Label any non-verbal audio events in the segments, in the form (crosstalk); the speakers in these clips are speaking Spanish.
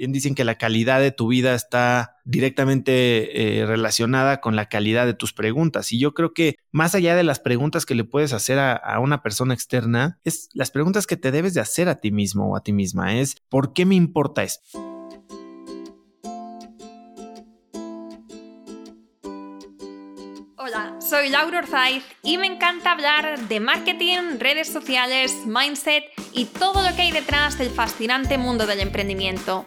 bien dicen que la calidad de tu vida está directamente eh, relacionada con la calidad de tus preguntas. Y yo creo que más allá de las preguntas que le puedes hacer a, una persona externa, es las preguntas que te debes de hacer a ti mismo o a ti misma. Es, ¿por qué me importa esto? soy Laura Orzaiz y me encanta hablar de marketing, redes sociales, mindset y todo lo que hay detrás del fascinante mundo del emprendimiento.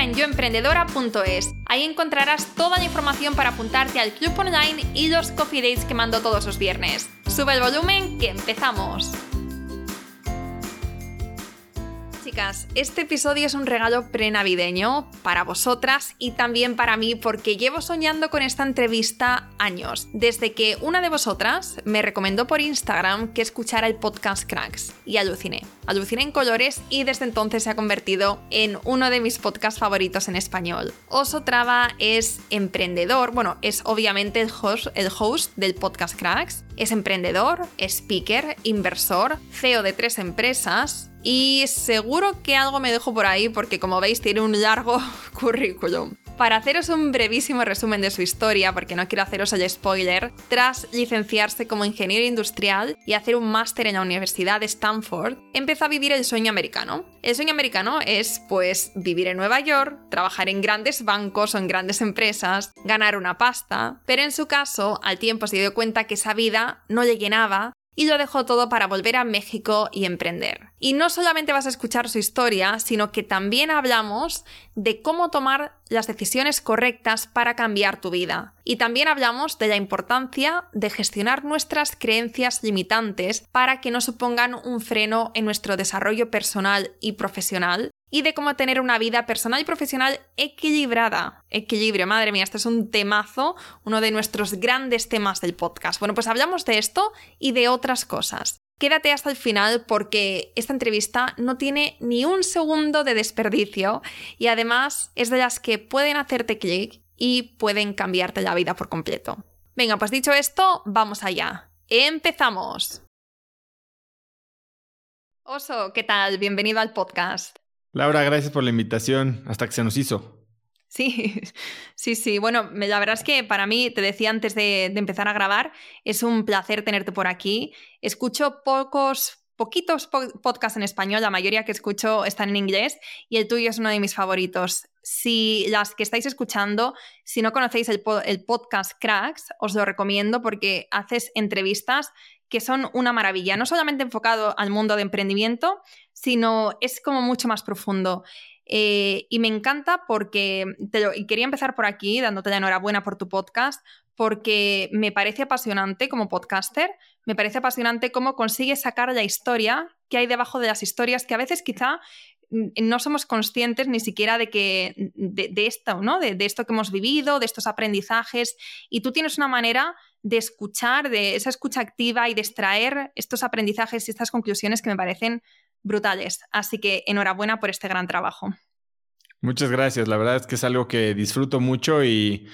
en yoemprendedora.es. Ahí encontrarás toda la información para apuntarte al club online y los coffee dates que mando todos los viernes. Sube el volumen que empezamos. Este episodio es un regalo prenavideño para vosotras y también para mí porque llevo soñando con esta entrevista años, desde que una de vosotras me recomendó por Instagram que escuchara el podcast Cracks y aluciné. Aluciné en colores y desde entonces se ha convertido en uno de mis podcasts favoritos en español. Oso Traba es emprendedor, bueno, es obviamente el host, el host del podcast Cracks, es emprendedor, speaker, inversor, CEO de tres empresas, y seguro que algo me dejo por ahí porque como veis tiene un largo (laughs) currículum. Para haceros un brevísimo resumen de su historia, porque no quiero haceros el spoiler, tras licenciarse como ingeniero industrial y hacer un máster en la Universidad de Stanford, empezó a vivir el sueño americano. El sueño americano es, pues, vivir en Nueva York, trabajar en grandes bancos o en grandes empresas, ganar una pasta, pero en su caso, al tiempo se dio cuenta que esa vida no le llenaba y lo dejó todo para volver a México y emprender. Y no solamente vas a escuchar su historia, sino que también hablamos de cómo tomar las decisiones correctas para cambiar tu vida. Y también hablamos de la importancia de gestionar nuestras creencias limitantes para que no supongan un freno en nuestro desarrollo personal y profesional y de cómo tener una vida personal y profesional equilibrada. Equilibrio, madre mía, este es un temazo, uno de nuestros grandes temas del podcast. Bueno, pues hablamos de esto y de otras cosas. Quédate hasta el final porque esta entrevista no tiene ni un segundo de desperdicio y además es de las que pueden hacerte clic y pueden cambiarte la vida por completo. Venga, pues dicho esto, vamos allá. ¡Empezamos! Oso, ¿qué tal? Bienvenido al podcast. Laura, gracias por la invitación. Hasta que se nos hizo. Sí, (laughs) sí, sí. Bueno, la verdad es que para mí, te decía antes de, empezar a grabar, es un placer tenerte por aquí. Escucho pocos, poquitos podcasts en español, la mayoría que escucho están en inglés y el tuyo es uno de mis favoritos. Si las que estáis escuchando, si no conocéis el, el podcast Cracks, os lo recomiendo porque haces entrevistas que son una maravilla, no solamente enfocado al mundo de emprendimiento, sino es como mucho más profundo. Eh, y me encanta porque, quería empezar por aquí, dándote la enhorabuena por tu podcast, porque me parece apasionante como podcaster, me parece apasionante cómo consigues sacar la historia que hay debajo de las historias, que a veces quizá no somos conscientes ni siquiera de que de, esto, ¿no? De, esto que hemos vivido, de estos aprendizajes, y tú tienes una manera de escuchar, de esa escucha activa y de extraer estos aprendizajes y estas conclusiones que me parecen brutales. Así que enhorabuena por este gran trabajo. Muchas gracias. La verdad es que es algo que disfruto mucho y,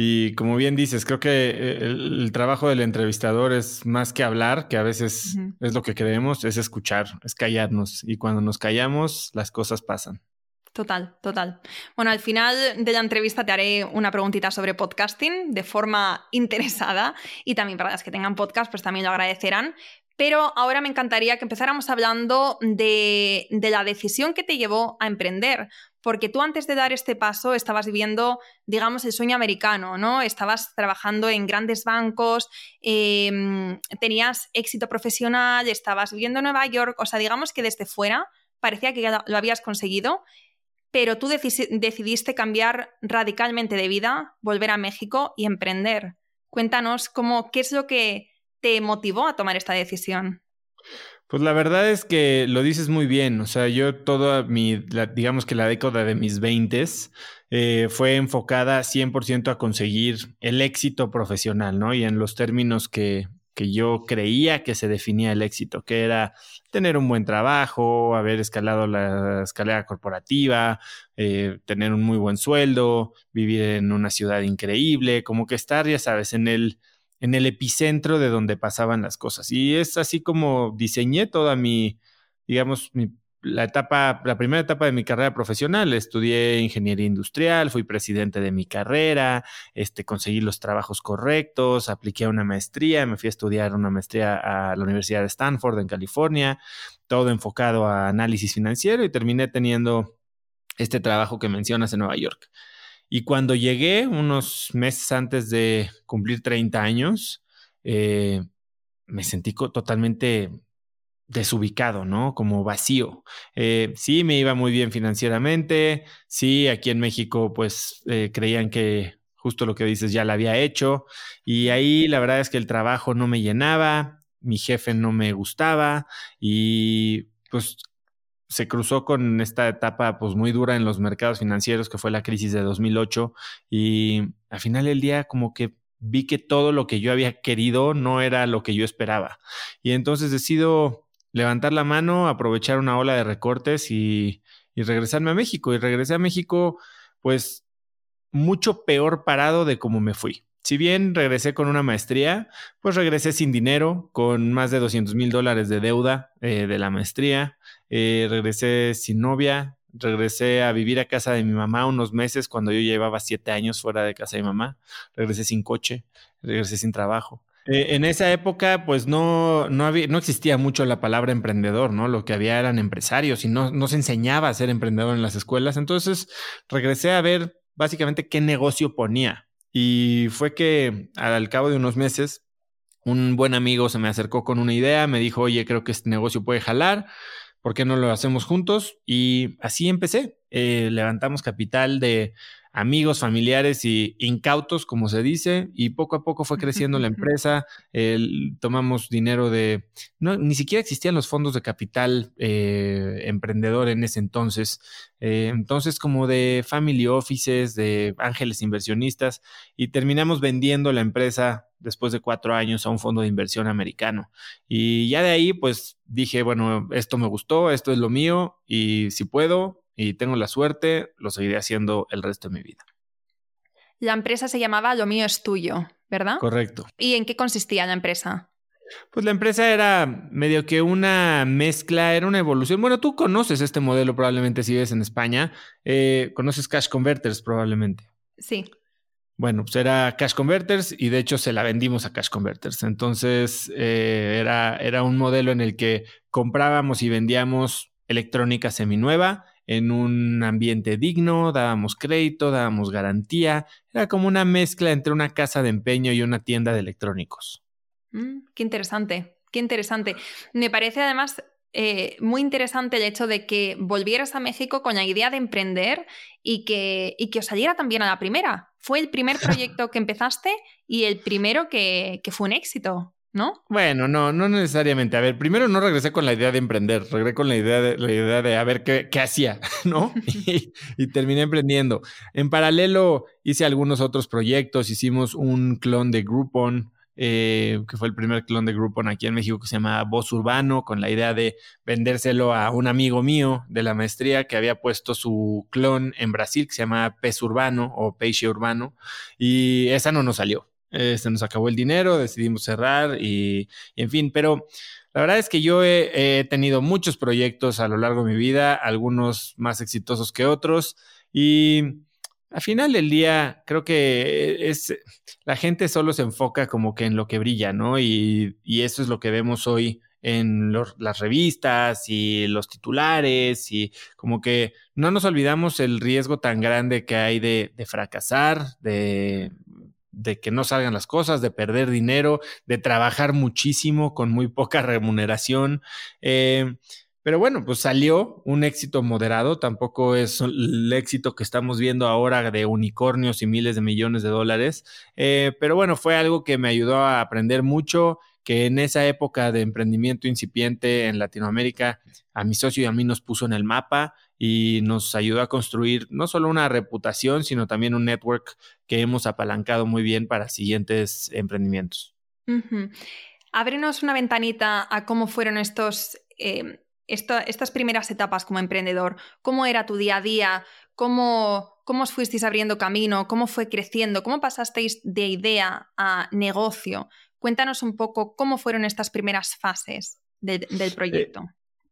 y como bien dices, creo que eh, el, trabajo del entrevistador es más que hablar, que a veces es lo que queremos, es escuchar, es callarnos. Y cuando nos callamos, las cosas pasan. Total, total. Bueno, al final de la entrevista te haré una preguntita sobre podcasting de forma (laughs) interesada y también para las que tengan podcast, pues también lo agradecerán. Pero ahora me encantaría que empezáramos hablando de, la decisión que te llevó a emprender, porque tú antes de dar este paso estabas viviendo, digamos, el sueño americano, ¿no? Estabas trabajando en grandes bancos, em, tenías éxito profesional, estabas viviendo en Nueva York, o sea, digamos que desde fuera parecía que ya lo habías conseguido pero tú decidiste cambiar radicalmente de vida, volver a México y emprender. Cuéntanos cómo, qué es lo que te motivó a tomar esta decisión. Pues la verdad es que lo dices muy bien. O sea, yo toda mi, digamos que la década de mis veintes eh, fue enfocada 100% a conseguir el éxito profesional, ¿no? Y en los términos que, que yo creía que se definía el éxito, que era tener un buen trabajo, haber escalado la escalera corporativa, eh, tener un muy buen sueldo, vivir en una ciudad increíble, como que estar, ya sabes, en el en el epicentro de donde pasaban las cosas. Y es así como diseñé toda mi, digamos, la etapa, la primera etapa de mi carrera profesional. Estudié ingeniería industrial, fui presidente de mi carrera, este, conseguí los trabajos correctos, apliqué a una maestría, me fui a estudiar una maestría a la Universidad de Stanford en California, todo enfocado a análisis financiero y terminé teniendo este trabajo que mencionas en Nueva York. Y cuando llegué, unos meses antes de cumplir 30 años, eh, me sentí totalmente desubicado, ¿no? Como vacío. Eh, sí, me iba muy bien financieramente, sí, aquí en México pues eh, creían que justo lo que dices ya lo había hecho y ahí la verdad es que el trabajo no me llenaba, mi jefe no me gustaba y pues se cruzó con esta etapa pues muy dura en los mercados financieros que fue la crisis de 2008 y al final del día como que vi que todo lo que yo había querido no era lo que yo esperaba y entonces decido levantar la mano, aprovechar una ola de recortes y, regresarme a México y regresé a México pues mucho peor parado de como me fui. Si bien regresé con una maestría, pues regresé sin dinero, con más de 200 mil dólares de deuda eh, de la maestría. Eh, regresé sin novia, regresé a vivir a casa de mi mamá unos meses cuando yo llevaba siete años fuera de casa de mi mamá. Regresé sin coche, regresé sin trabajo. Eh, en esa época, pues no, no, había, no existía mucho la palabra emprendedor, ¿no? Lo que había eran empresarios y no, no se enseñaba a ser emprendedor en las escuelas. Entonces regresé a ver básicamente qué negocio ponía y fue que al cabo de unos meses, un buen amigo se me acercó con una idea, me dijo, oye, creo que este negocio puede jalar, ¿por qué no lo hacemos juntos? Y así empecé. Eh, levantamos capital de amigos, familiares y incautos, como se dice, y poco a poco fue creciendo la (laughs) empresa. tomamos dinero de, no, ni siquiera existían los fondos de capital eh, emprendedor en ese entonces. Eh, entonces, como de family offices, de ángeles inversionistas, y terminamos vendiendo la empresa después de cuatro años a un fondo de inversión americano. Y ya de ahí, pues dije, bueno, esto me gustó, esto es lo mío, y si puedo, y tengo la suerte, lo seguiré haciendo el resto de mi vida. La empresa se llamaba Lo mío es tuyo, ¿verdad? Correcto. ¿Y en qué consistía la empresa? Pues la empresa era medio que una mezcla, era una evolución. Bueno, tú conoces este modelo probablemente si vives en España. Eh, conoces Cash Converters probablemente. Sí. Bueno, pues era Cash Converters y de hecho se la vendimos a Cash Converters. Entonces eh, era, era un modelo en el que comprábamos y vendíamos electrónica seminueva en un ambiente digno, dábamos crédito, dábamos garantía, era como una mezcla entre una casa de empeño y una tienda de electrónicos. Mm, qué interesante, qué interesante. Me parece además eh, muy interesante el hecho de que volvieras a México con la idea de emprender y que, y que os saliera también a la primera. Fue el primer (laughs) proyecto que empezaste y el primero que, que fue un éxito. ¿No? Bueno, no, no necesariamente. A ver, primero no regresé con la idea de emprender, regresé con la idea de, la idea de a ver qué, qué hacía, (laughs) ¿no? (laughs) Y, terminé emprendiendo. En paralelo hice algunos otros proyectos, hicimos un clon de Groupon, eh, que fue el primer clon de Groupon aquí en México que se llama Voz Urbano, con la idea de vendérselo a un amigo mío de la maestría que había puesto su clon en Brasil, que se llama Pez Urbano o Peixe Urbano, y esa no nos salió se este, nos acabó el dinero, decidimos cerrar y, en fin, pero la verdad es que yo he, tenido muchos proyectos a lo largo de mi vida, algunos más exitosos que otros y al final del día creo que es la gente solo se enfoca como que en lo que brilla, ¿no? Y, eso es lo que vemos hoy en las revistas y los titulares y como que no nos olvidamos el riesgo tan grande que hay de, de fracasar, de, de que no salgan las cosas, de perder dinero, de trabajar muchísimo con muy poca (laughs) remuneración. Eh, Pero bueno, pues salió un éxito moderado, tampoco es el éxito que estamos viendo ahora de unicornios y miles de millones de dólares, eh, pero bueno, fue algo que me ayudó a aprender mucho, que en esa época de emprendimiento incipiente en Latinoamérica, a mi socio y a mí nos puso en el mapa y nos ayudó a construir no solo una reputación, sino también un network que hemos apalancado muy bien para siguientes emprendimientos. Ábrenos una ventanita a cómo fueron estos, eh, estas primeras etapas como emprendedor. ¿Cómo era tu día a día? ¿Cómo, ¿Cómo os fuisteis abriendo camino? ¿Cómo fue creciendo? ¿Cómo pasasteis de idea a negocio? Cuéntanos un poco cómo fueron estas primeras fases del eh, proyecto.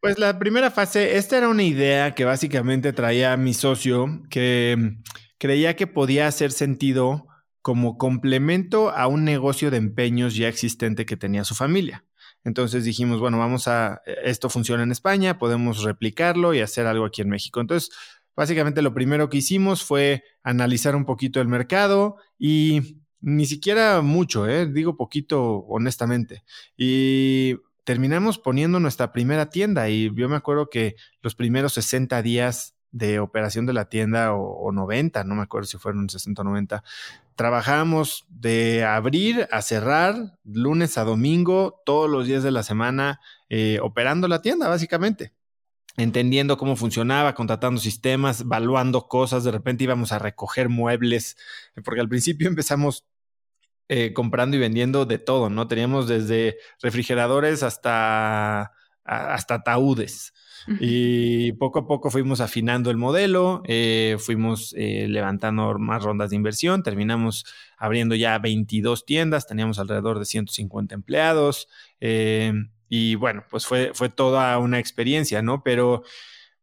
Pues la primera fase, esta era una idea que básicamente traía mi socio, que mm, creía que podía hacer sentido como complemento a un negocio de empeños ya existente que tenía su familia. Entonces dijimos, bueno, vamos a, eh, esto funciona en España, podemos replicarlo y hacer algo aquí en México. Entonces, básicamente lo primero que hicimos fue analizar un poquito el mercado y ni siquiera mucho, ¿eh? digo poquito honestamente. Y terminamos poniendo nuestra primera tienda y yo me acuerdo que los primeros 60 días de operación de la tienda o, 90, no me acuerdo si fueron 60 o 90, trabajábamos de abrir a cerrar, lunes a domingo, todos los días de la semana, eh, operando la tienda básicamente. Entendiendo cómo funcionaba, contratando sistemas, evaluando cosas, de repente íbamos a recoger muebles, porque al principio (laughs) empezamos eh, comprando y vendiendo de todo, ¿no? Teníamos desde refrigeradores hasta, hasta ataúdes. Y poco a poco fuimos afinando el modelo, eh, fuimos eh, levantando más rondas de inversión, terminamos abriendo ya 22 tiendas, teníamos alrededor de 150 empleados. Y bueno, pues fue, fue toda una experiencia, ¿no? Pero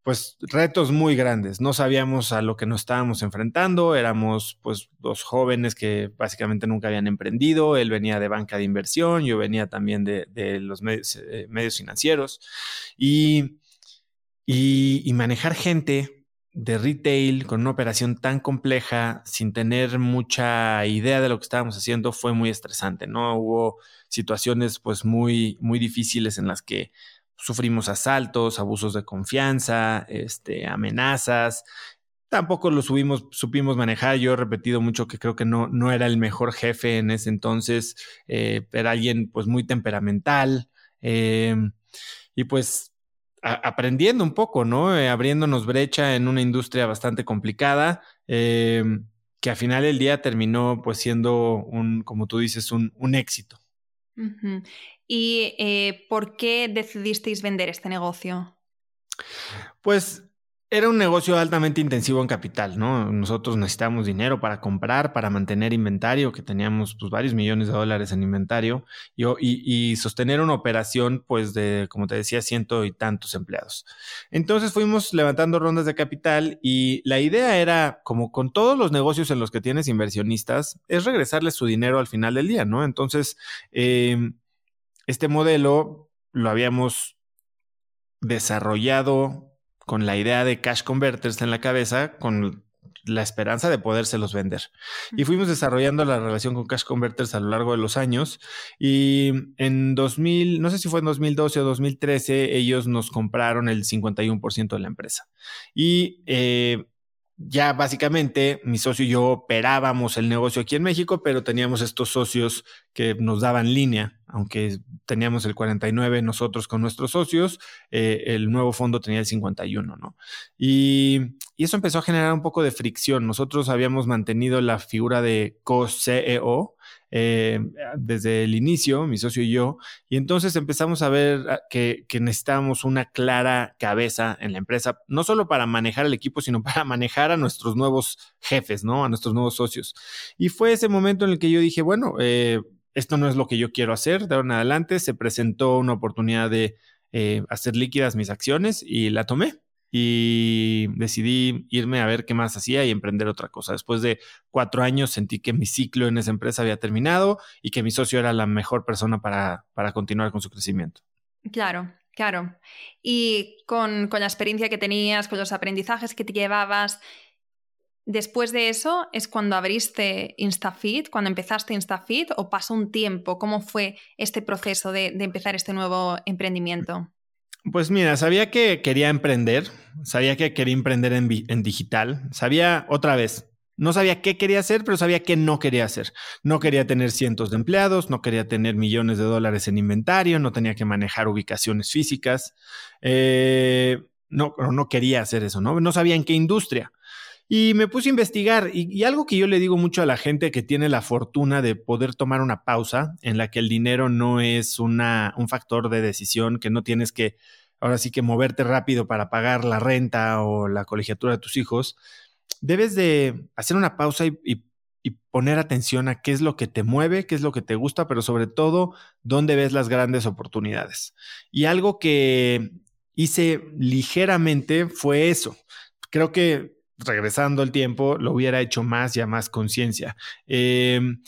pues retos muy grandes. No sabíamos a lo que nos estábamos enfrentando. Éramos pues dos jóvenes que básicamente nunca habían emprendido. Él venía de banca de inversión, yo venía también de, los medios, eh, medios financieros. Y, y, y, manejar gente de retail con una operación tan compleja, sin tener mucha idea de lo que estábamos haciendo, fue muy estresante, ¿no? Hubo situaciones pues muy, muy difíciles en las que sufrimos asaltos, abusos de confianza, este, amenazas. Tampoco lo subimos, supimos manejar. Yo he repetido mucho que creo que no, no era el mejor jefe en ese entonces. Eh, era alguien pues muy temperamental. Em, y pues aprendiendo un poco, ¿no? Eh, abriéndonos brecha en una industria bastante complicada, que al final del día terminó pues siendo un, como tú dices, un éxito. ¿Y eh, por qué decidisteis vender este negocio? Pues era un negocio altamente intensivo en capital, ¿no? Nosotros necesitábamos dinero para comprar, para mantener inventario, que teníamos pues varios millones de dólares en inventario, y, sostener una operación pues de, como te decía, ciento y tantos empleados. Entonces fuimos levantando rondas de capital y la idea era, como con todos los negocios en los que tienes inversionistas, es regresarles su dinero al final del día, ¿no? Entonces, em, este modelo lo habíamos desarrollado con la idea de cash converters en la cabeza, con la esperanza de podérselos vender. Y fuimos desarrollando la relación con cash converters a lo largo de los años. Y en 2000, no sé si fue en 2012 o 2013, ellos nos compraron el 51% de la empresa. Y eh, ya básicamente mi socio y yo operábamos el negocio aquí en México, pero teníamos estos socios que nos daban línea, aunque teníamos el 49 nosotros con nuestros socios, eh, el nuevo fondo tenía el 51, ¿no? Y, y, eso empezó a generar un poco de fricción. Nosotros habíamos mantenido la figura de co-CEO, eh, desde el inicio, mi socio y yo, y entonces empezamos a ver ah, que, que necesitábamos una clara cabeza en la empresa, no solo para manejar el equipo, sino (laughs) para manejar a nuestros nuevos jefes, ¿no? A nuestros nuevos socios. Y fue ese momento en el que yo dije, bueno, eh, esto no es lo que yo quiero hacer. De ahora en adelante se presentó una oportunidad de eh, hacer líquidas mis acciones y la tomé y decidí irme a ver qué más hacía y emprender otra cosa. Después de cuatro años sentí que mi ciclo en esa empresa había terminado y que mi socio era la mejor persona para, para continuar con su crecimiento. Claro, claro. Y con, con la experiencia que tenías, con los aprendizajes que te llevabas, Después de eso es cuando abriste InstaFit, cuando empezaste InstaFit o pasó un tiempo. ¿Cómo fue este proceso de, de empezar este nuevo emprendimiento? Pues mira, sabía que quería emprender, sabía que quería emprender en, digital, sabía otra vez, no sabía qué quería hacer, pero sabía qué no quería hacer. No quería tener cientos de empleados, no quería tener millones de dólares en inventario, no tenía que manejar ubicaciones físicas. Eh, no, no quería hacer eso, ¿no? No sabía en qué industria. Y me puse a investigar y, algo que yo le digo mucho a la gente que tiene la fortuna de poder tomar una pausa en la que el dinero no es una, un factor de decisión, que no tienes que, ahora sí que moverte rápido para pagar la renta o la colegiatura de tus hijos, debes de hacer una pausa y, poner atención a qué es lo que te mueve, qué es lo que te gusta, pero sobre todo dónde ves las grandes oportunidades. Y algo que hice ligeramente fue eso. Creo que regresando el tiempo lo hubiera hecho más y a más conciencia. Em,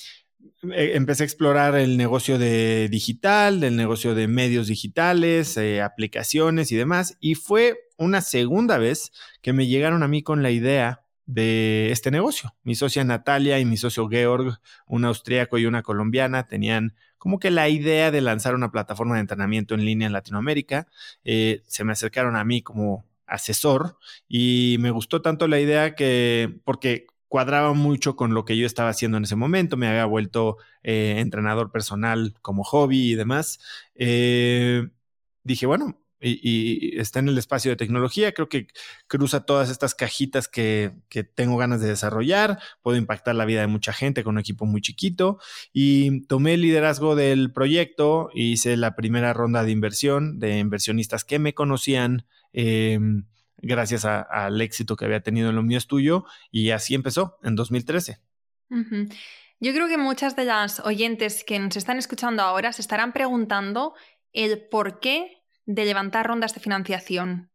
e, empecé a explorar el negocio de digital, del negocio de medios digitales, eh, aplicaciones y demás, y fue una segunda vez que me llegaron a mí con la idea de este negocio. Mi socia Natalia y mi socio Georg, un austríaco y una colombiana, tenían como que la idea de lanzar una plataforma de entrenamiento en línea en Latinoamérica. Eh, se me acercaron a mí como asesor y me gustó tanto la idea que, porque cuadraba mucho con lo que yo estaba haciendo en ese momento, me había vuelto eh, entrenador personal como hobby y demás. Eh, dije, bueno, y, está en el espacio de tecnología. Creo que cruza todas estas cajitas que, tengo ganas de desarrollar. Puedo impactar la vida de mucha gente con un equipo muy chiquito. Y tomé el liderazgo del proyecto. Hice la primera ronda de inversión de inversionistas que me conocían. Em, gracias al éxito que había tenido en lo mío es tuyo. Y así empezó en 2013. Yo creo que muchas de las oyentes que nos están escuchando ahora se estarán preguntando el por qué de levantar rondas de financiación?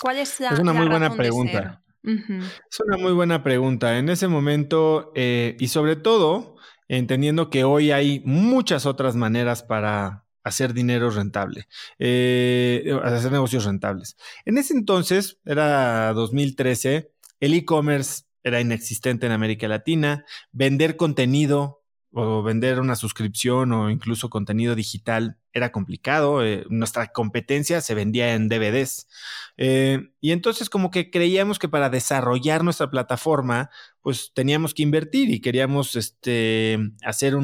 ¿Cuál es la Es una muy buena pregunta. Es una muy buena pregunta. En ese momento, eh, y sobre todo, entendiendo que hoy hay muchas otras maneras para hacer dinero rentable, eh, hacer negocios rentables. En ese entonces, era 2013, el e-commerce era inexistente en América Latina, vender contenido o vender una suscripción o incluso contenido digital era complicado. Eh, nuestra competencia se vendía en DVDs. Eh, y entonces como que creíamos que para desarrollar nuestra plataforma, pues teníamos que invertir y queríamos este, hacer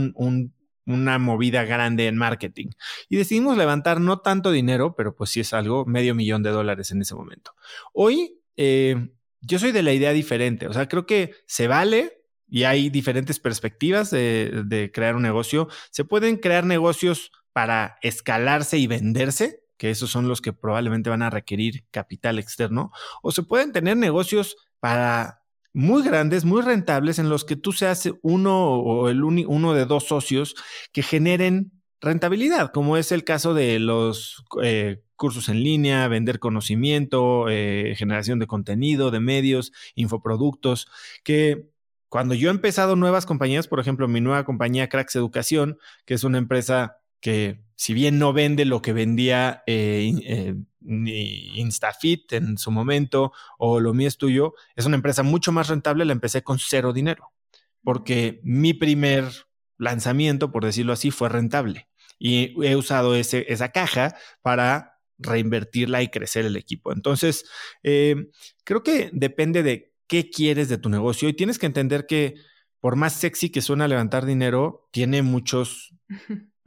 una movida grande en marketing. Y decidimos levantar no tanto dinero, pero pues sí es algo, medio millón de dólares en ese momento. Hoy eh, yo soy de la idea diferente. O sea, creo que se vale y hay diferentes perspectivas de, crear un negocio. Se pueden crear negocios para escalarse y venderse, que esos son los que probablemente van a requerir capital externo, o se pueden tener negocios para muy grandes, muy rentables, en los que tú seas uno o el uno de dos socios que generen rentabilidad, como es el caso de los eh, cursos en línea, vender conocimiento, eh, generación de contenido, de medios, infoproductos, que cuando yo he empezado nuevas compañías, por ejemplo, mi nueva compañía Cracks Educación, que es una empresa que si bien no vende lo que vendía eh, eh, Instafit en su momento o lo mío es tuyo, es una empresa mucho más rentable, la empecé con cero dinero, porque mi primer lanzamiento, por decirlo así, fue rentable. Y he usado ese, esa caja para reinvertirla y crecer el equipo. Entonces, eh, creo que depende de qué quieres de tu negocio y tienes que entender que por más sexy que suena levantar dinero, tiene muchos,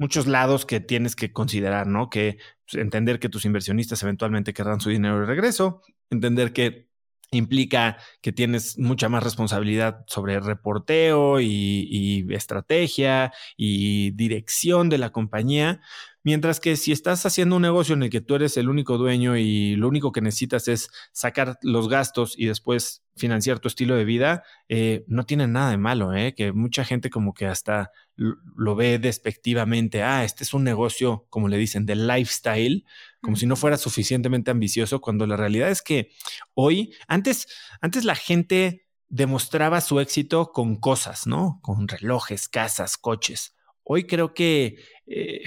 muchos lados que tienes que considerar, ¿no? Que pues, entender que tus inversionistas eventualmente querrán su dinero de regreso, entender que implica que tienes mucha más responsabilidad sobre reporteo y, estrategia y dirección de la compañía, mientras que si estás haciendo un negocio en el que tú eres el único dueño y lo único que necesitas es sacar los gastos y después financiar tu estilo de vida, eh, no tiene nada de malo, ¿eh? que mucha gente como que hasta lo ve despectivamente, ah, este es un negocio, como le dicen, de lifestyle, como si no fuera suficientemente ambicioso, cuando la realidad es que hoy, antes, antes la gente demostraba su éxito con cosas, ¿no? Con relojes, casas, coches. Hoy creo que eh,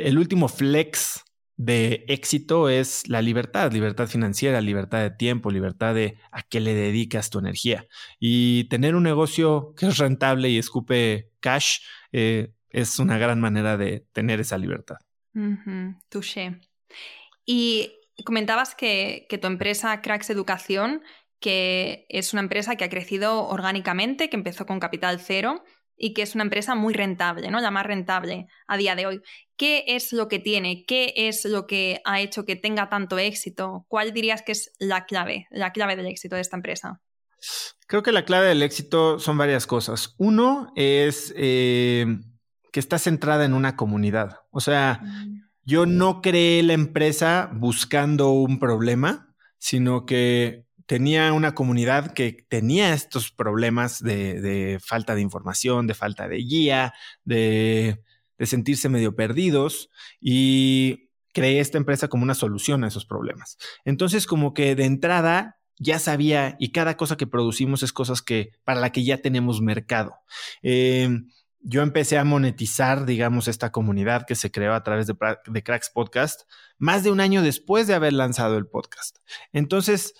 el último flex de éxito es la libertad, libertad financiera, libertad de tiempo, libertad de a qué le dedicas tu energía. Y tener un negocio que es rentable y escupe cash eh, es una gran manera de tener esa libertad. Touché. Y comentabas que, tu empresa Cracks Educación, que es una empresa que ha crecido orgánicamente, que empezó con capital cero y que es una empresa muy rentable, ¿no? La más rentable a día de hoy. ¿Qué es lo que tiene? ¿Qué es lo que ha hecho que tenga tanto éxito? ¿Cuál dirías que es la clave, la clave del éxito de esta empresa? Creo que la clave del éxito son varias cosas. Uno es eh, que está centrada en una comunidad. O sea, mm. yo no creé la empresa buscando un problema, sino que tenía una comunidad que tenía estos problemas de, falta de información, de falta de guía, de, sentirse medio perdidos y creé esta empresa como una solución a esos problemas. Entonces, como que de entrada ya sabía y cada cosa que producimos es cosas que para la que ya tenemos mercado. Eh, yo empecé a monetizar, digamos, esta comunidad que se creó a través de, Cracks Podcast más de un año después de haber lanzado el podcast. Entonces,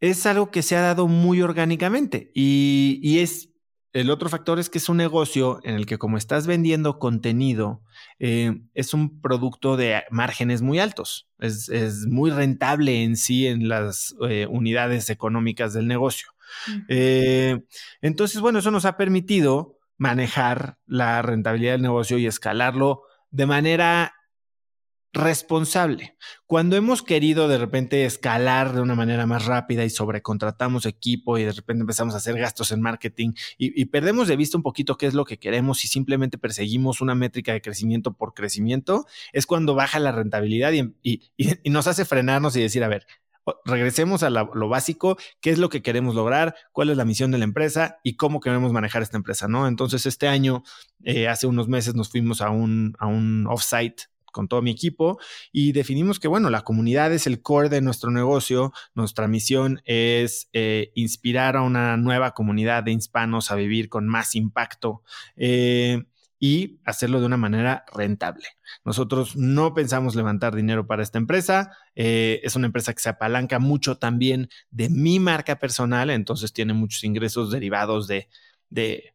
es algo que se ha dado muy orgánicamente y es el otro factor es que es un negocio en el que como estás vendiendo contenido, eh, es un producto de márgenes muy altos. Es, muy rentable en sí en las eh, unidades económicas del negocio. Eh, entonces, bueno, eso nos ha permitido manejar la rentabilidad del negocio y escalarlo de manera responsable. Cuando hemos querido de repente escalar de una manera más rápida y sobrecontratamos equipo y de repente empezamos a hacer gastos en marketing y, perdemos de vista un poquito qué es lo que queremos y simplemente perseguimos una métrica de crecimiento por crecimiento, es cuando baja la rentabilidad y, nos hace frenarnos y decir, a ver, regresemos a lo básico, qué es lo que queremos lograr, cuál es la misión de la empresa y cómo queremos manejar esta empresa, ¿no? Entonces, este año, eh, hace unos meses nos fuimos a un, a un offsite con todo mi equipo y definimos que, bueno, la comunidad es el core de nuestro negocio. Nuestra misión es eh, inspirar a una nueva comunidad de hispanos a vivir con más impacto. Eh, y hacerlo de una manera rentable. Nosotros no pensamos levantar dinero para esta empresa. Eh, es una empresa que se apalanca mucho también de mi marca personal, entonces tiene muchos ingresos derivados de, de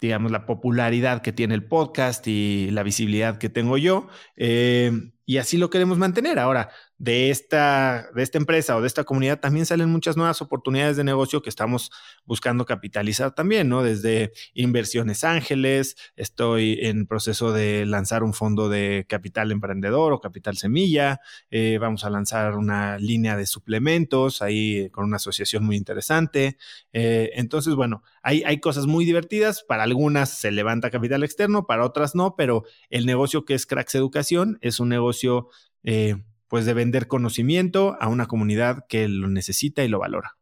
digamos, la popularidad que tiene el podcast y la visibilidad que tengo yo. Eh, y así lo queremos mantener. Ahora, de esta, de esta empresa o de esta comunidad también salen muchas nuevas oportunidades de negocio que estamos buscando capitalizar también, ¿no? Desde inversiones ángeles, estoy en proceso de lanzar un fondo de capital emprendedor o capital semilla, eh, vamos a lanzar una línea de suplementos ahí con una asociación muy interesante. Eh, entonces, bueno, hay, hay cosas muy divertidas, para algunas se levanta capital externo, para otras no, pero el negocio que es Cracks Educación es un negocio eh, pues de vender conocimiento a una comunidad que lo necesita y lo valora.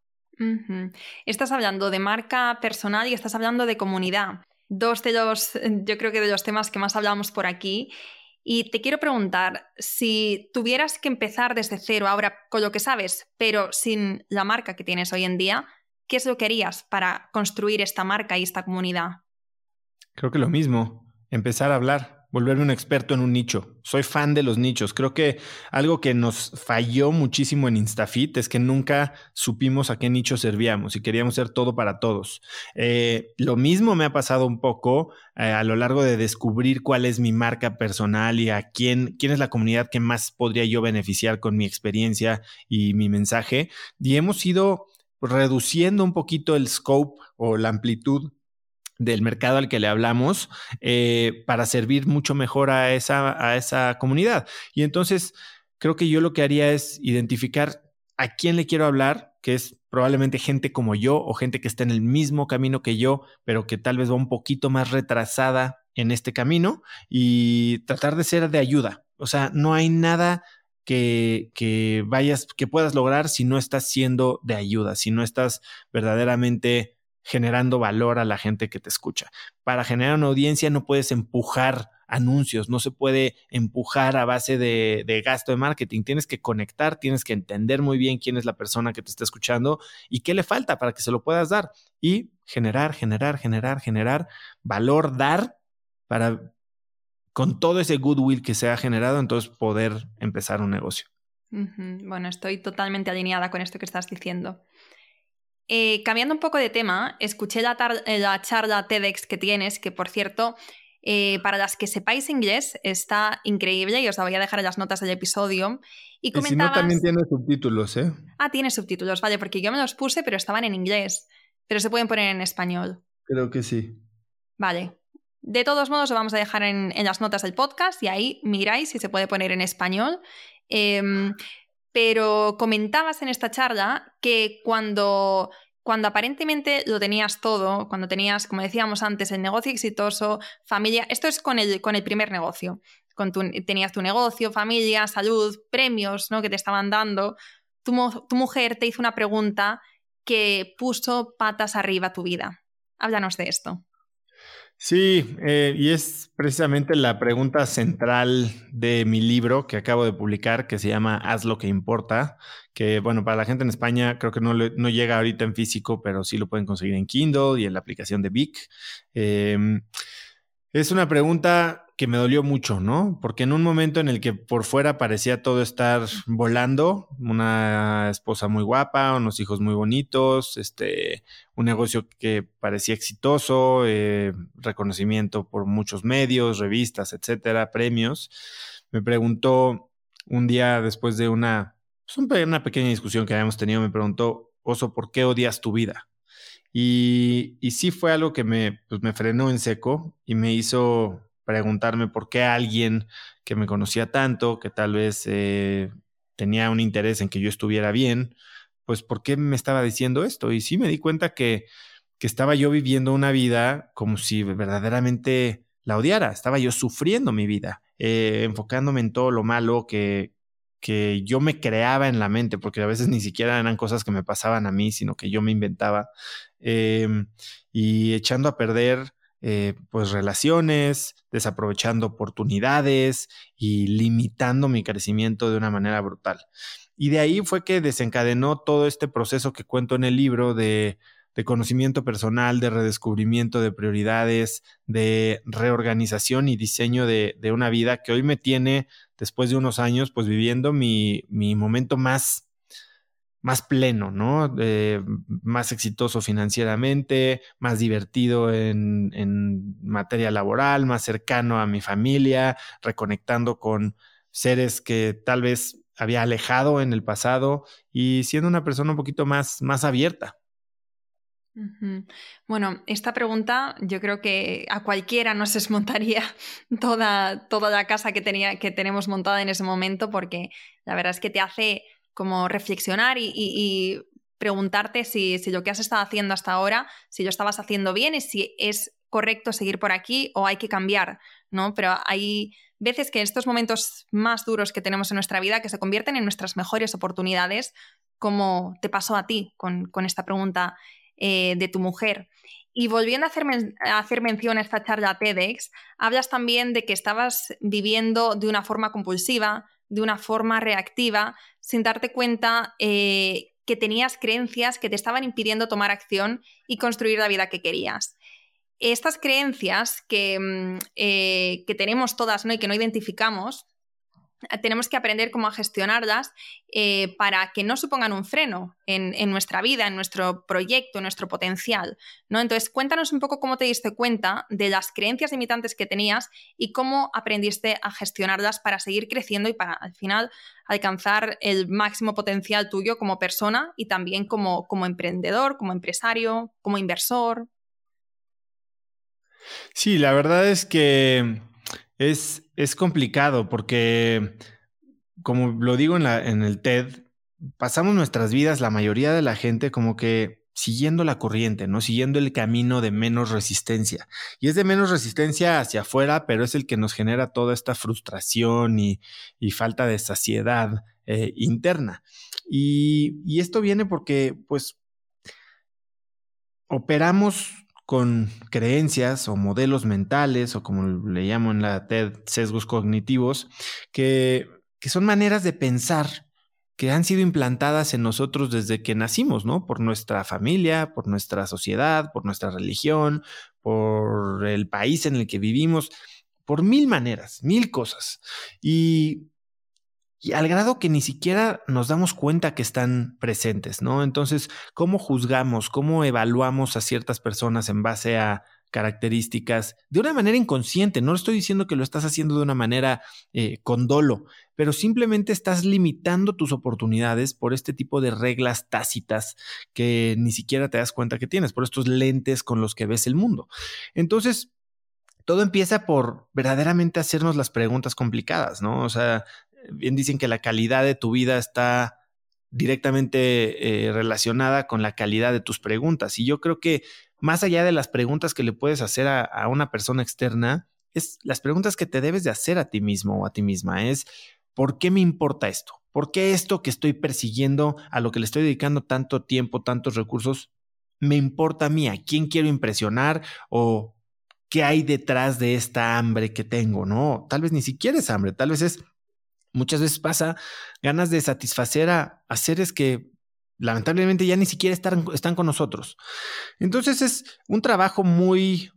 Estás hablando de marca personal y estás hablando de comunidad. Dos de los, (laughs) yo creo que de los temas que más hablamos por aquí. Y te quiero preguntar, si tuvieras que empezar desde cero ahora con lo que sabes, pero sin la marca que tienes hoy en día, ¿qué es lo que harías para construir esta marca y esta comunidad? Creo que lo mismo, empezar a hablar, volverme un experto en un nicho. Soy fan de los nichos. Creo que algo que nos falló muchísimo en Instafit es que nunca supimos a qué nicho servíamos y queríamos ser todo para todos. Eh, lo mismo me ha pasado un poco eh, a lo largo de descubrir cuál es mi marca personal y a quién, quién es la comunidad que más podría yo beneficiar con mi experiencia y mi mensaje. Y hemos ido reduciendo un poquito el scope o la amplitud del mercado al que le hablamos eh, para servir mucho mejor a esa, a esa comunidad. Y entonces creo que yo lo que haría es identificar a quién le quiero hablar, que es probablemente gente como yo o gente que está en el mismo camino que yo, pero que tal vez va un poquito más retrasada en este camino y tratar de ser de ayuda. O sea, no hay nada que, que vayas, que puedas lograr si no estás siendo de ayuda, si no estás verdaderamente generando valor a la gente que te escucha. Para generar una audiencia no puedes empujar anuncios, no se puede empujar a base de, gasto de marketing. Tienes que conectar, tienes que entender muy bien quién es la persona que te está escuchando y qué le falta para que se lo puedas dar. Y generar, generar, generar, generar valor, dar para con todo ese goodwill que se ha generado, entonces poder empezar un negocio. Bueno, estoy totalmente alineada con esto que estás diciendo. Eh, cambiando un poco de tema, escuché la, eh, la, charla TEDx que tienes, que por cierto Eh, para las que sepáis inglés, está increíble y os la voy a dejar en las notas del episodio. Y, si no, también tiene subtítulos, ¿eh? Ah, tiene subtítulos, vale, porque yo me los puse, pero estaban en inglés. Pero se pueden poner en español. Creo que sí. Vale. De todos modos, lo vamos a dejar en, las notas del podcast y ahí miráis si se puede poner en español. Em, pero comentabas en esta charla que cuando cuando aparentemente lo tenías todo, cuando tenías, como decíamos antes, el negocio exitoso, familia, esto es con el, con el primer negocio, con tenías tu negocio, familia, salud, premios ¿no? que te estaban dando, tu, tu mujer te hizo una pregunta que puso patas arriba tu vida. Háblanos de esto. Sí, eh, y es precisamente la pregunta central de mi libro que acabo de publicar, que se llama Haz lo que importa, que bueno, para la gente en España creo que no, no llega ahorita en físico, pero sí lo pueden conseguir en Kindle y en la aplicación de Vic. Em, es una pregunta que me dolió mucho, ¿no? Porque en un momento en el que por fuera parecía todo estar volando, una esposa muy guapa, unos hijos muy bonitos, este, un negocio que parecía exitoso, eh, reconocimiento por muchos medios, revistas, etcétera, premios, me preguntó un día después de una, pues, una pequeña discusión que habíamos tenido, me preguntó, Oso, ¿por qué odias tu vida? Y, y sí fue algo que me, pues me frenó en seco y me hizo preguntarme por qué alguien que me conocía tanto, que tal vez eh, tenía un interés en que yo estuviera bien, pues por qué me estaba diciendo esto. Y sí me di cuenta que, que estaba yo viviendo una vida como si verdaderamente la odiara, estaba yo sufriendo mi vida, eh, enfocándome en todo lo malo que, que yo me creaba en la mente, porque a veces ni siquiera eran cosas que me pasaban a mí, sino que yo me inventaba, em, y echando a perder eh, pues relaciones, desaprovechando oportunidades y limitando mi crecimiento de una manera brutal. Y de ahí fue que desencadenó todo este proceso que cuento en el libro de, de conocimiento personal, de redescubrimiento de prioridades, de reorganización y diseño de, de una vida que hoy me tiene después de unos años, pues viviendo mi, mi momento más, más pleno, ¿no? Eh, más exitoso financieramente, más divertido en, en, materia laboral, más cercano a mi familia, reconectando con seres que tal vez había alejado en el pasado y siendo una persona un poquito más, más abierta. Bueno, esta pregunta yo creo que a cualquiera nos desmontaría (laughs) toda, toda la casa que, tenía, que tenemos montada en ese momento porque la verdad es que te hace como reflexionar y, preguntarte si, lo que has estado haciendo hasta ahora, si lo estabas haciendo bien y si es correcto seguir por aquí o hay que cambiar, ¿no? Pero hay veces que estos momentos más duros que tenemos en nuestra vida que se convierten en nuestras mejores oportunidades, como te pasó a ti con, con esta pregunta eh, de tu mujer. Y volviendo a hacer, a hacer, mención a esta charla TEDx, hablas también de que estabas viviendo de una forma compulsiva, de una forma reactiva, sin darte cuenta eh, que tenías creencias que te estaban impidiendo tomar acción y construir la vida que querías. Estas creencias que, mm, eh, que tenemos todas ¿no? y que no identificamos, tenemos que aprender cómo a gestionarlas eh, para que no supongan un freno en, nuestra vida, en nuestro proyecto, en nuestro potencial. ¿no? Entonces, cuéntanos un poco cómo te diste cuenta de las creencias limitantes que tenías y cómo aprendiste a gestionarlas para seguir creciendo y para al final alcanzar el máximo potencial tuyo como persona y también como, como emprendedor, como empresario, como inversor. Sí, la verdad es que es, es complicado porque, como lo digo en, el TED, pasamos nuestras vidas, la mayoría de la gente, como que siguiendo la corriente, ¿no? Siguiendo el camino de menos resistencia. Y es de menos resistencia hacia afuera, pero es el que nos genera toda esta frustración y, y falta de saciedad eh, interna. Y, y esto viene porque, pues, operamos con creencias o modelos mentales, o como le llamo en la TED, sesgos cognitivos, que, que son maneras de pensar que han sido implantadas en nosotros desde que nacimos, ¿no? Por nuestra familia, por nuestra sociedad, por nuestra religión, por el país en el que vivimos, por mil maneras, mil cosas. Y y al grado que ni siquiera nos damos cuenta que están presentes, ¿no? Entonces, ¿cómo juzgamos, cómo evaluamos a ciertas personas en base a características de una manera inconsciente. No estoy diciendo que lo estás haciendo de una manera eh, con dolo, pero simplemente estás limitando tus oportunidades por este tipo de reglas tácitas que ni siquiera te das cuenta que tienes, por estos lentes con los que ves el mundo. Entonces, todo empieza por verdaderamente hacernos las preguntas complicadas, ¿no? O sea, bien dicen que la calidad de tu vida está directamente eh, relacionada con la calidad de tus preguntas. Y yo creo que más allá de las preguntas que le puedes hacer a, a, una persona externa, es las preguntas que te debes de hacer a ti mismo o a ti misma. Es, ¿por qué me importa esto? ¿Por qué esto que estoy persiguiendo, a lo que le estoy dedicando tanto tiempo, tantos recursos, me importa a mí? ¿A quién quiero impresionar? ¿O qué hay detrás de esta hambre que tengo? No, tal vez ni siquiera es hambre, tal vez es Muchas veces pasa ganas de satisfacer a, seres que lamentablemente ya ni siquiera están, están, con nosotros. Entonces es un trabajo muy,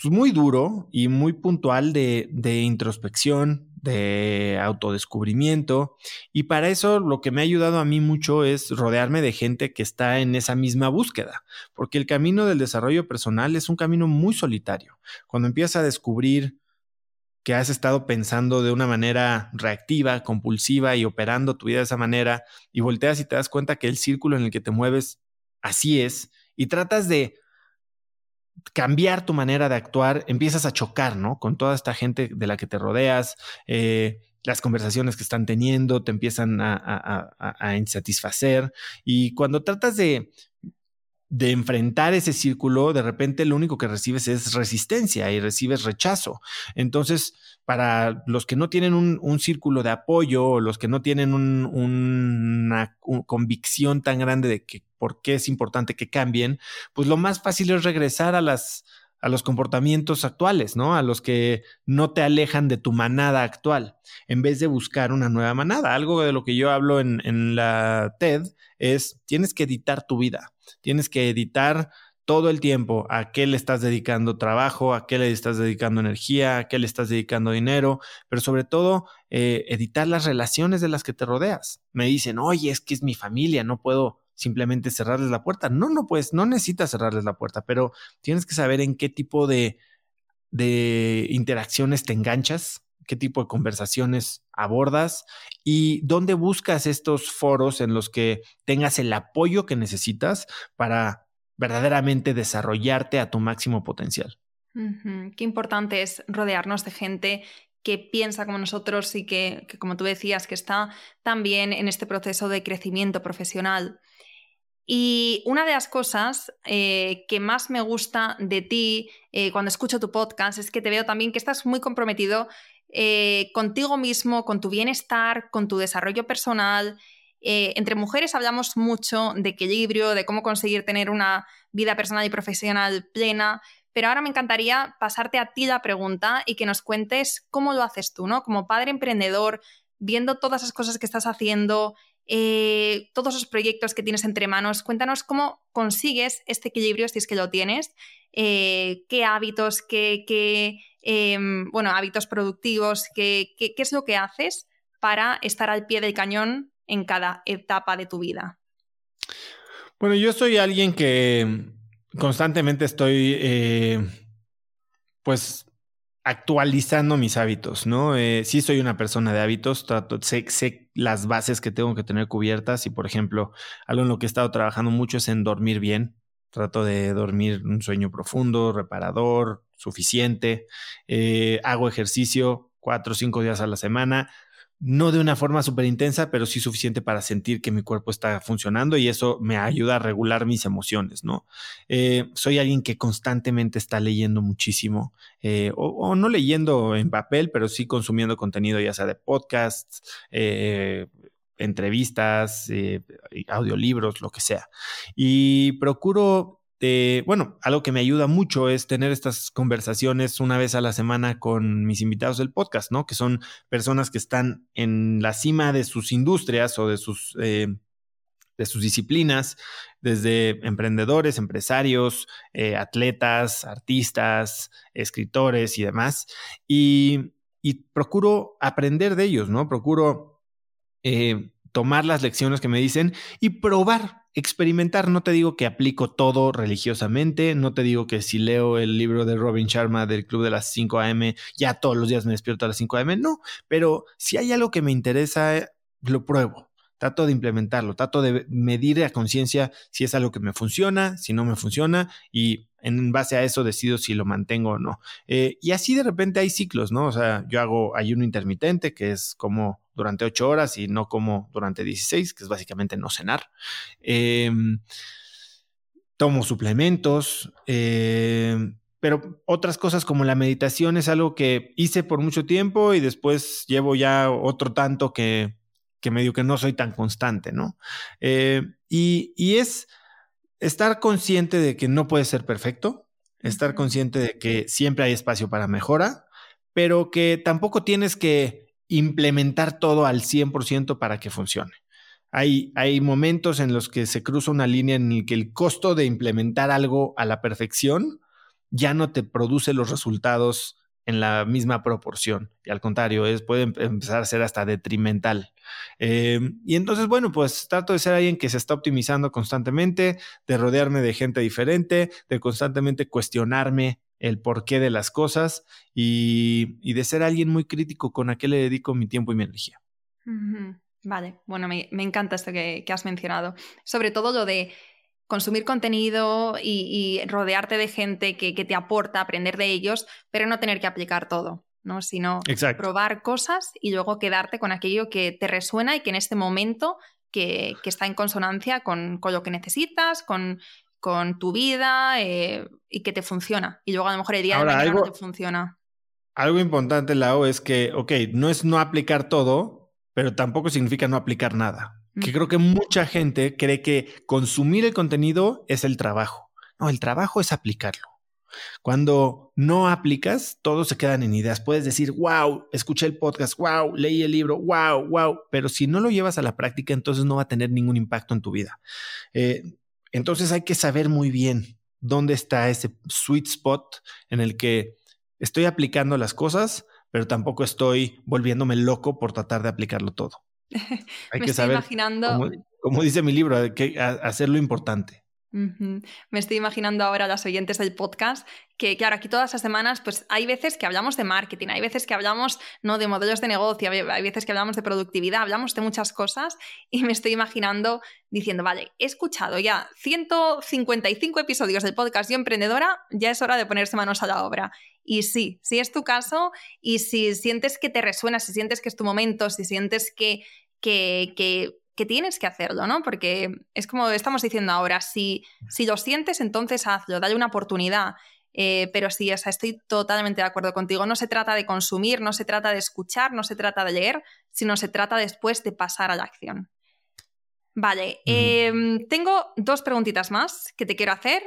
pues muy duro y muy puntual de, de, introspección, de autodescubrimiento. Y para eso lo que me ha ayudado a mí mucho es rodearme de gente que está en esa misma búsqueda, porque el camino del desarrollo personal es un camino muy solitario. Cuando empiezas a descubrir que has estado pensando de una manera reactiva, compulsiva y operando tu vida de esa manera, y volteas y te das cuenta que el círculo en el que te mueves así es, y tratas de cambiar tu manera de actuar, empiezas a chocar, ¿no? Con toda esta gente de la que te rodeas, eh, las conversaciones que están teniendo te empiezan a, a insatisfacer, y cuando tratas de de enfrentar ese círculo, de repente lo único que recibes es resistencia y recibes rechazo. Entonces, para los que no tienen un, círculo de apoyo los que no tienen una convicción tan grande de que por qué es importante que cambien, pues lo más fácil es regresar a las a los comportamientos actuales, ¿no? A los que no te alejan de tu manada actual, en vez de buscar una nueva manada. Algo de lo que yo hablo en, en la TED es, tienes que editar tu vida, tienes que editar todo el tiempo a qué le estás dedicando trabajo, a qué le estás dedicando energía, a qué le estás dedicando dinero, pero sobre todo eh, editar las relaciones de las que te rodeas. Me dicen, oye, es que es mi familia, no puedo simplemente cerrarles la puerta. No, no pues, no necesitas cerrarles la puerta, pero tienes que saber en qué tipo de, de interacciones te enganchas, qué tipo de conversaciones abordas y dónde buscas estos foros en los que tengas el apoyo que necesitas para verdaderamente desarrollarte a tu máximo potencial. Qué importante es rodearnos de gente que piensa como nosotros y que, como tú decías, que está también en este proceso de crecimiento profesional. Y una de las cosas eh, que más me gusta de ti eh, cuando escucho tu podcast es que te veo también que estás muy comprometido eh, contigo mismo, con tu bienestar, con tu desarrollo personal. entre mujeres hablamos mucho de equilibrio, de cómo conseguir tener una vida personal y profesional plena, pero ahora me encantaría pasarte a ti la pregunta y que nos cuentes cómo lo haces tú, ¿no? Como padre emprendedor, viendo todas esas cosas que estás haciendo, eh, todos los proyectos que tienes entre manos. Cuéntanos cómo consigues este equilibrio, si es que lo tienes, eh, qué hábitos, qué, em, bueno, hábitos productivos, qué, qué es lo que haces para estar al pie del cañón en cada etapa de tu vida. Bueno, yo soy alguien que constantemente estoy, eh, pues, actualizando mis hábitos, ¿no? Eh, sí soy una persona de hábitos, trato, sé, sé, las bases que tengo que tener cubiertas y, por ejemplo, algo en lo que he estado trabajando mucho es en dormir bien. Trato de dormir un sueño profundo, reparador, suficiente. Eh, hago ejercicio cuatro o cinco días a la semana no de una forma súper intensa, pero sí suficiente para sentir que mi cuerpo está funcionando y eso me ayuda a regular mis emociones, ¿no? Eh, soy alguien que constantemente está leyendo muchísimo, eh, o, no leyendo en papel, pero sí consumiendo contenido ya sea de podcasts, eh, entrevistas, audiolibros, lo que sea. Y procuro bueno, algo que me ayuda mucho es tener estas conversaciones una vez a la semana con mis invitados del podcast, ¿no? Que son personas que están en la cima de sus industrias o de sus, eh, de sus disciplinas, desde emprendedores, empresarios, eh, atletas, artistas, escritores y demás. Y, procuro aprender de ellos, ¿no? Procuro... Eh, tomar las lecciones que me dicen y probar experimentar. No te digo que aplico todo religiosamente, no te digo que si leo el libro de Robin Sharma del Club de las 5 AM, ya todos los días me despierto a las 5 AM, no, pero si hay algo que me interesa, lo pruebo. Trato de implementarlo, trato de medir a conciencia si es algo que me funciona, si no me funciona y en base a eso decido si lo mantengo o no. Eh, y así de repente hay ciclos, ¿no? O sea, yo hago ayuno intermitente, que es como durante 8 horas y no como durante 16, que es básicamente no cenar. Em, tomo suplementos, em, pero otras cosas como la meditación es algo que hice por mucho tiempo y después llevo ya otro tanto que que medio que no soy tan constante, ¿no? Eh, y, y, es estar consciente de que no puede ser perfecto, estar consciente de que siempre hay espacio para mejora, pero que tampoco tienes que implementar todo al 100% para que funcione. Hay, hay momentos en los que se cruza una línea en el que el costo de implementar algo a la perfección ya no te produce los resultados en la misma proporción. Y al contrario, es, puede em, empezar a ser hasta detrimental. Em, y entonces, bueno, pues trato de ser alguien que se está optimizando constantemente, de rodearme de gente diferente, de constantemente cuestionarme el porqué de las cosas y, de ser alguien muy crítico con a qué le dedico mi tiempo y mi energía. Vale, bueno, me, encanta esto que, que has mencionado. Sobre todo lo de consumir contenido y, rodearte de gente que, te aporta, aprender de ellos, pero no tener que aplicar todo, ¿no? Sino probar cosas y luego quedarte con aquello que te resuena y que en este momento que, está en consonancia con, lo que necesitas, con, con tu vida eh, y que te funciona. Y luego a lo mejor el día de mañana no te funciona. Algo importante, Lau, es que, ok, no es no aplicar todo, pero tampoco significa no aplicar nada que creo que mucha gente cree que consumir el contenido es el trabajo. No, el trabajo es aplicarlo. Cuando no aplicas, todos se quedan en ideas. Puedes decir, wow, escuché el podcast, wow, leí el libro, wow, wow, pero si no lo llevas a la práctica, entonces no va a tener ningún impacto en tu vida. Eh, entonces hay que saber muy bien dónde está ese sweet spot en el que estoy aplicando las cosas, pero tampoco estoy volviéndome loco por tratar de aplicarlo todo. (laughs) Hay que saber, imaginando... como, dice mi libro, hay que hacer lo importante. Me estoy imaginando ahora a las oyentes del podcast que, claro, aquí todas las semanas, pues hay veces que hablamos de marketing, hay veces que hablamos no de modelos de negocio, hay veces que hablamos de productividad, hablamos de muchas cosas y me estoy imaginando diciendo, vale, he escuchado ya 155 episodios del podcast Yo Emprendedora, ya es hora de ponerse manos a la obra. Y sí, si es tu caso y si sientes que te resuena, si sientes que es tu momento, si sientes que que, tienes que hacerlo, ¿no? Porque es como estamos diciendo ahora, si, si lo sientes, entonces hazlo, dale una oportunidad. Eh, pero sí, o sea, estoy totalmente de acuerdo contigo. No se trata de consumir, no se trata de escuchar, no se trata de leer, sino se trata después de pasar a la acción. Vale, em, tengo dos preguntitas más que te quiero hacer.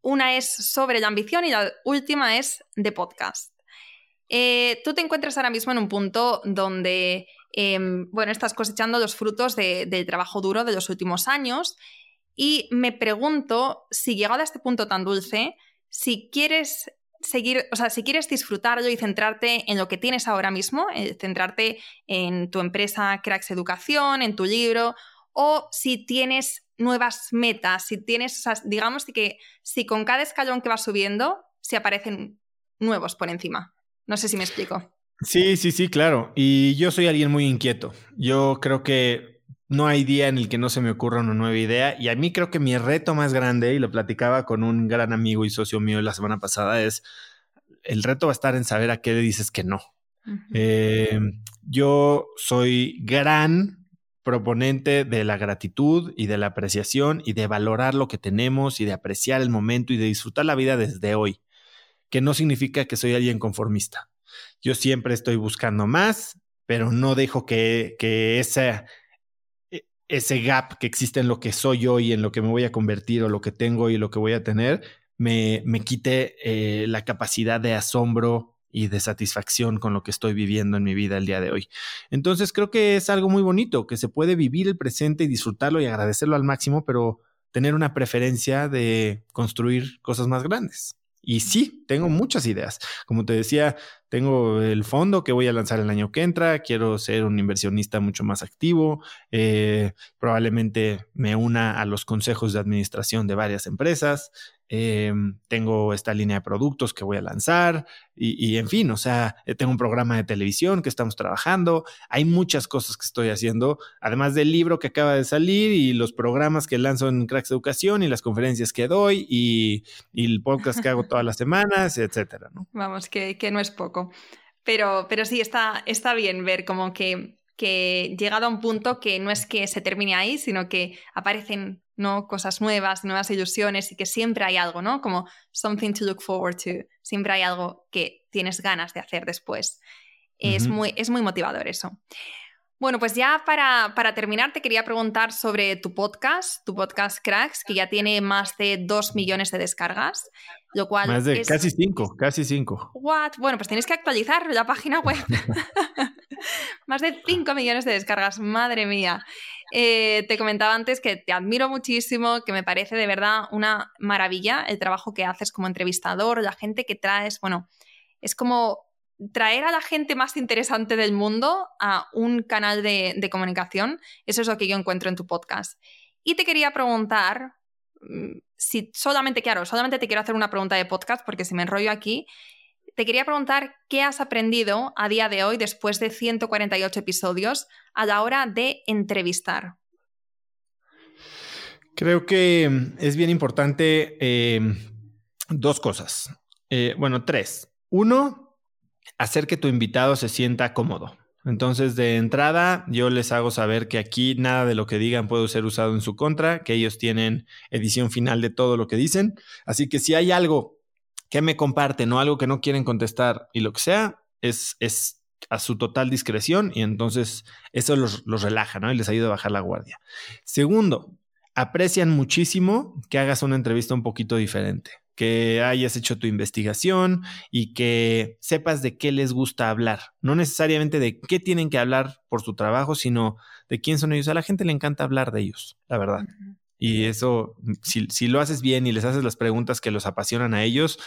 Una es sobre la ambición y la última es de podcast. Eh, tú te encuentras ahora mismo en un punto donde Em, bueno, estás cosechando los frutos del trabajo duro de los últimos años y me pregunto si llegado a este punto tan dulce, si quieres seguir, o sea, si quieres disfrutarlo y centrarte en lo que tienes ahora mismo, eh, centrarte en tu empresa Cracks Educación, en tu libro, o si tienes nuevas metas, si tienes, digamos que si con cada escalón que vas subiendo, se aparecen nuevos por encima. No sé si me explico. Sí, sí, sí, claro. Y yo soy alguien muy inquieto. Yo creo que no hay día en el que no se me ocurra una nueva idea. Y a mí creo que mi reto más grande, y lo platicaba con un gran amigo y socio mío la semana pasada, es el reto va a estar en saber a qué le dices que no. Eh, yo soy gran proponente de la gratitud y de la apreciación y de valorar lo que tenemos y de apreciar el momento y de disfrutar la vida desde hoy, que no significa que soy alguien conformista. Yo siempre estoy buscando más, pero no dejo que, que ese, e, ese gap que existe en lo que soy yo y en lo que me voy a convertir o lo que tengo y lo que voy a tener, me, me quite eh, la capacidad de asombro y de satisfacción con lo que estoy viviendo en mi vida el día de hoy. Entonces creo que es algo muy bonito, que se puede vivir el presente y disfrutarlo y agradecerlo al máximo, pero tener una preferencia de construir cosas más grandes Y sí, tengo muchas ideas. Como te decía, tengo el fondo que voy a lanzar el año que entra, quiero ser un inversionista mucho más activo, eh, probablemente me una a los consejos de administración de varias empresas, eh, tengo esta línea de productos que voy a lanzar y, en fin, o sea, eh, tengo un programa de televisión que estamos trabajando, hay muchas cosas que estoy haciendo, además del libro que acaba de salir y los programas que lanzo en Cracks Educación y las conferencias que doy y, el podcast que hago todas las semanas, etcétera. Vamos, que, que no es poco. Pero, pero sí, está, está bien ver como que, que llegado a un punto que no es que se termine ahí, sino que aparecen ¿no? cosas nuevas, nuevas ilusiones y que siempre hay algo, ¿no? Como something to look forward to, siempre hay algo que tienes ganas de hacer después. es, muy, es muy motivador eso. Bueno, pues ya para, para, terminar te quería preguntar sobre tu podcast, tu podcast Cracks, que ya tiene más de 2 millones de descargas, lo cual... Más de casi 5, casi 5. What? Bueno, pues tienes que actualizar la página web. (laughs) más de 5 millones de descargas, madre mía. Eh, te comentaba antes que te admiro muchísimo, que me parece de verdad una maravilla el trabajo que haces como entrevistador, la gente que traes, bueno, es como traer a la gente más interesante del mundo a un canal de, comunicación. Eso es lo que yo encuentro en tu podcast. Y te quería preguntar, mm, si solamente, claro, solamente te quiero hacer una pregunta de podcast porque si me enrollo aquí, te quería preguntar qué has aprendido a día de hoy, después de 148 episodios, a la hora de entrevistar. Creo que es bien importante eh, dos cosas. Eh, bueno, tres. Uno, hacer que tu invitado se sienta cómodo. Entonces, de entrada, yo les hago saber que aquí nada de lo que digan puede ser usado en su contra, que ellos tienen edición final de todo lo que dicen. Así que si hay algo que me comparten o algo que no quieren contestar y lo que sea, es, es a su total discreción y entonces eso los, los relaja, ¿no? Y les ayuda a bajar la guardia. Segundo, aprecian muchísimo que hagas una entrevista un poquito diferente que hayas hecho tu investigación y que sepas de qué les gusta hablar. No necesariamente de qué tienen que hablar por su trabajo, sino de quién son ellos. A la gente le encanta hablar de ellos, la verdad. Y eso, si, si lo haces bien y les haces las preguntas que los apasionan a ellos,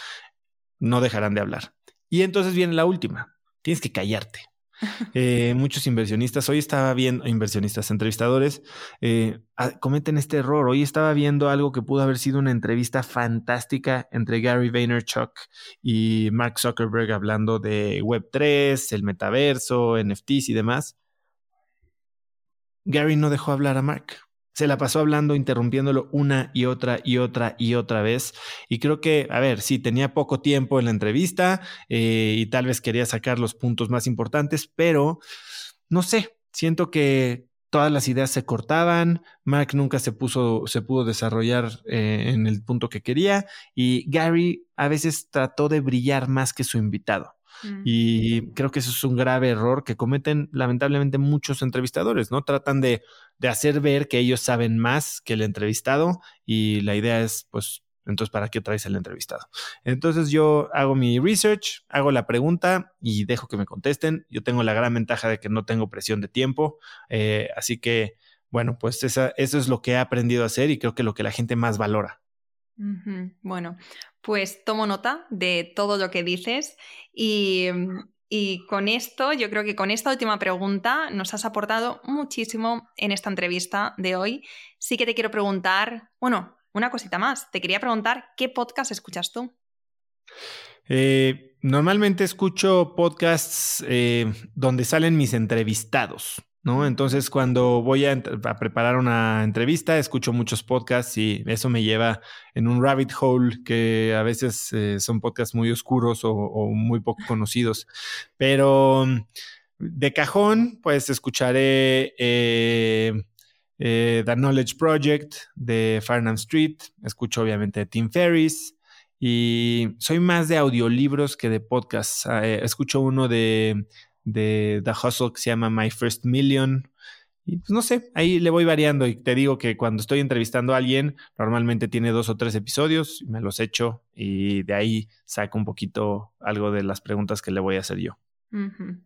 no dejarán de hablar. Y entonces viene la última. Tienes que callarte. (laughs) Eh, muchos inversionistas, hoy estaba viendo, inversionistas, entrevistadores, eh, ah, cometen este error. Hoy estaba viendo algo que pudo haber sido una entrevista fantástica entre Gary Vaynerchuk y Mark Zuckerberg hablando de Web3, el metaverso, NFTs y demás. Gary no dejó hablar a Mark se la pasó hablando, interrumpiéndolo una y otra y otra y otra vez. Y creo que, a ver, sí, tenía poco tiempo en la entrevista eh, y tal vez quería sacar los puntos más importantes, pero no sé, siento que todas las ideas se cortaban, Mark nunca se puso, se pudo desarrollar eh, en el punto que quería y Gary a veces trató de brillar más que su invitado. Mm. Y creo que eso es un grave error que cometen lamentablemente muchos entrevistadores, ¿no? Tratan de, de hacer ver que ellos saben más que el entrevistado y la idea es, pues, entonces, ¿para qué traes el entrevistado? Entonces yo hago mi research, hago la pregunta y dejo que me contesten. Yo tengo la gran ventaja de que no tengo presión de tiempo, eh, así que, bueno, pues eso es lo que he aprendido a hacer y creo que lo que la gente más valora. Bueno, pues tomo nota de todo lo que dices y, y, con esto, yo creo que con esta última pregunta nos has aportado muchísimo en esta entrevista de hoy. Sí que te quiero preguntar, bueno, una cosita más, te quería preguntar, ¿qué podcast escuchas tú? Eh, normalmente escucho podcasts eh, donde salen mis entrevistados. ¿No? Entonces, cuando voy a, preparar una entrevista, escucho muchos podcasts y eso me lleva en un rabbit hole que a veces eh, son podcasts muy oscuros o, muy poco conocidos. Pero de cajón, pues escucharé eh, eh, The Knowledge Project de Farnham Street, escucho obviamente Tim Ferriss. Y soy más de audiolibros que de podcasts. Ah, escucho uno de de The Hustle que se llama My First Million. Y pues no sé, ahí le voy variando y te digo que cuando estoy entrevistando a alguien, normalmente tiene dos o tres episodios, me los echo y de ahí saco un poquito algo de las preguntas que le voy a hacer yo.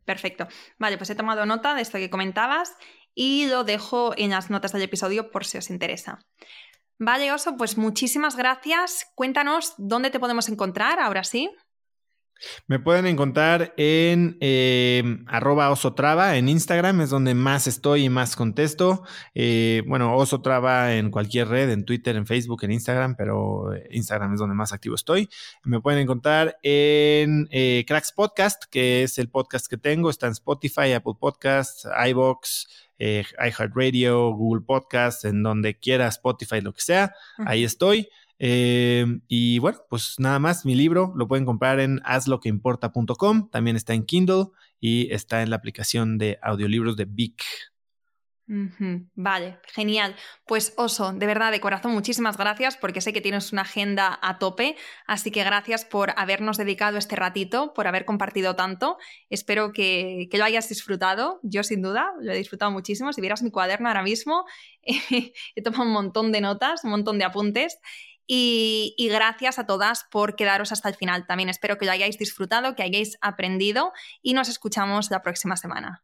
Perfecto. Vale, pues he tomado nota de esto que comentabas y lo dejo en las notas del episodio por si os interesa. Vale, Oso, pues muchísimas gracias. Cuéntanos dónde te podemos encontrar ahora sí. Me pueden encontrar en eh, arroba osotrava en Instagram, es donde más estoy y más contesto. Eh, bueno, osotrava en cualquier red, en Twitter, en Facebook, en Instagram, pero Instagram es donde más activo estoy. Me pueden encontrar en eh, Cracks Podcast, que es el podcast que tengo. Está en Spotify, Apple Podcasts, iBox, iHeartRadio, Google Podcasts, en donde quiera, Spotify, lo que sea. Ahí estoy. Eh, y bueno, pues nada más, mi libro lo pueden comprar en hazloqueimporta.com, también está en Kindle y está en la aplicación de audiolibros de Vic. Vale, genial. Pues Oso, de verdad, de corazón, muchísimas gracias porque sé que tienes una agenda a tope, así que gracias por habernos dedicado este ratito, por haber compartido tanto. Espero que, que lo hayas disfrutado. Yo sin duda lo he disfrutado muchísimo. Si vieras mi cuaderno ahora mismo, (laughs) he tomado un montón de notas, un montón de apuntes. Y, gracias a todas por quedaros hasta el final. También espero que lo hayáis disfrutado, que hayáis aprendido y nos escuchamos la próxima semana.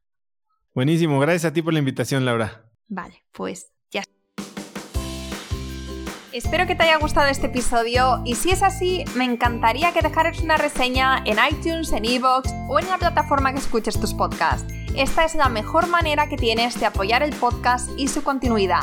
Buenísimo, gracias a ti por la invitación, Laura. Vale, pues ya. Espero que te haya gustado este episodio y si es así, me encantaría que dejaras una reseña en iTunes, en Evox o en la plataforma que escuches tus podcasts. Esta es la mejor manera que tienes de apoyar el podcast y su continuidad.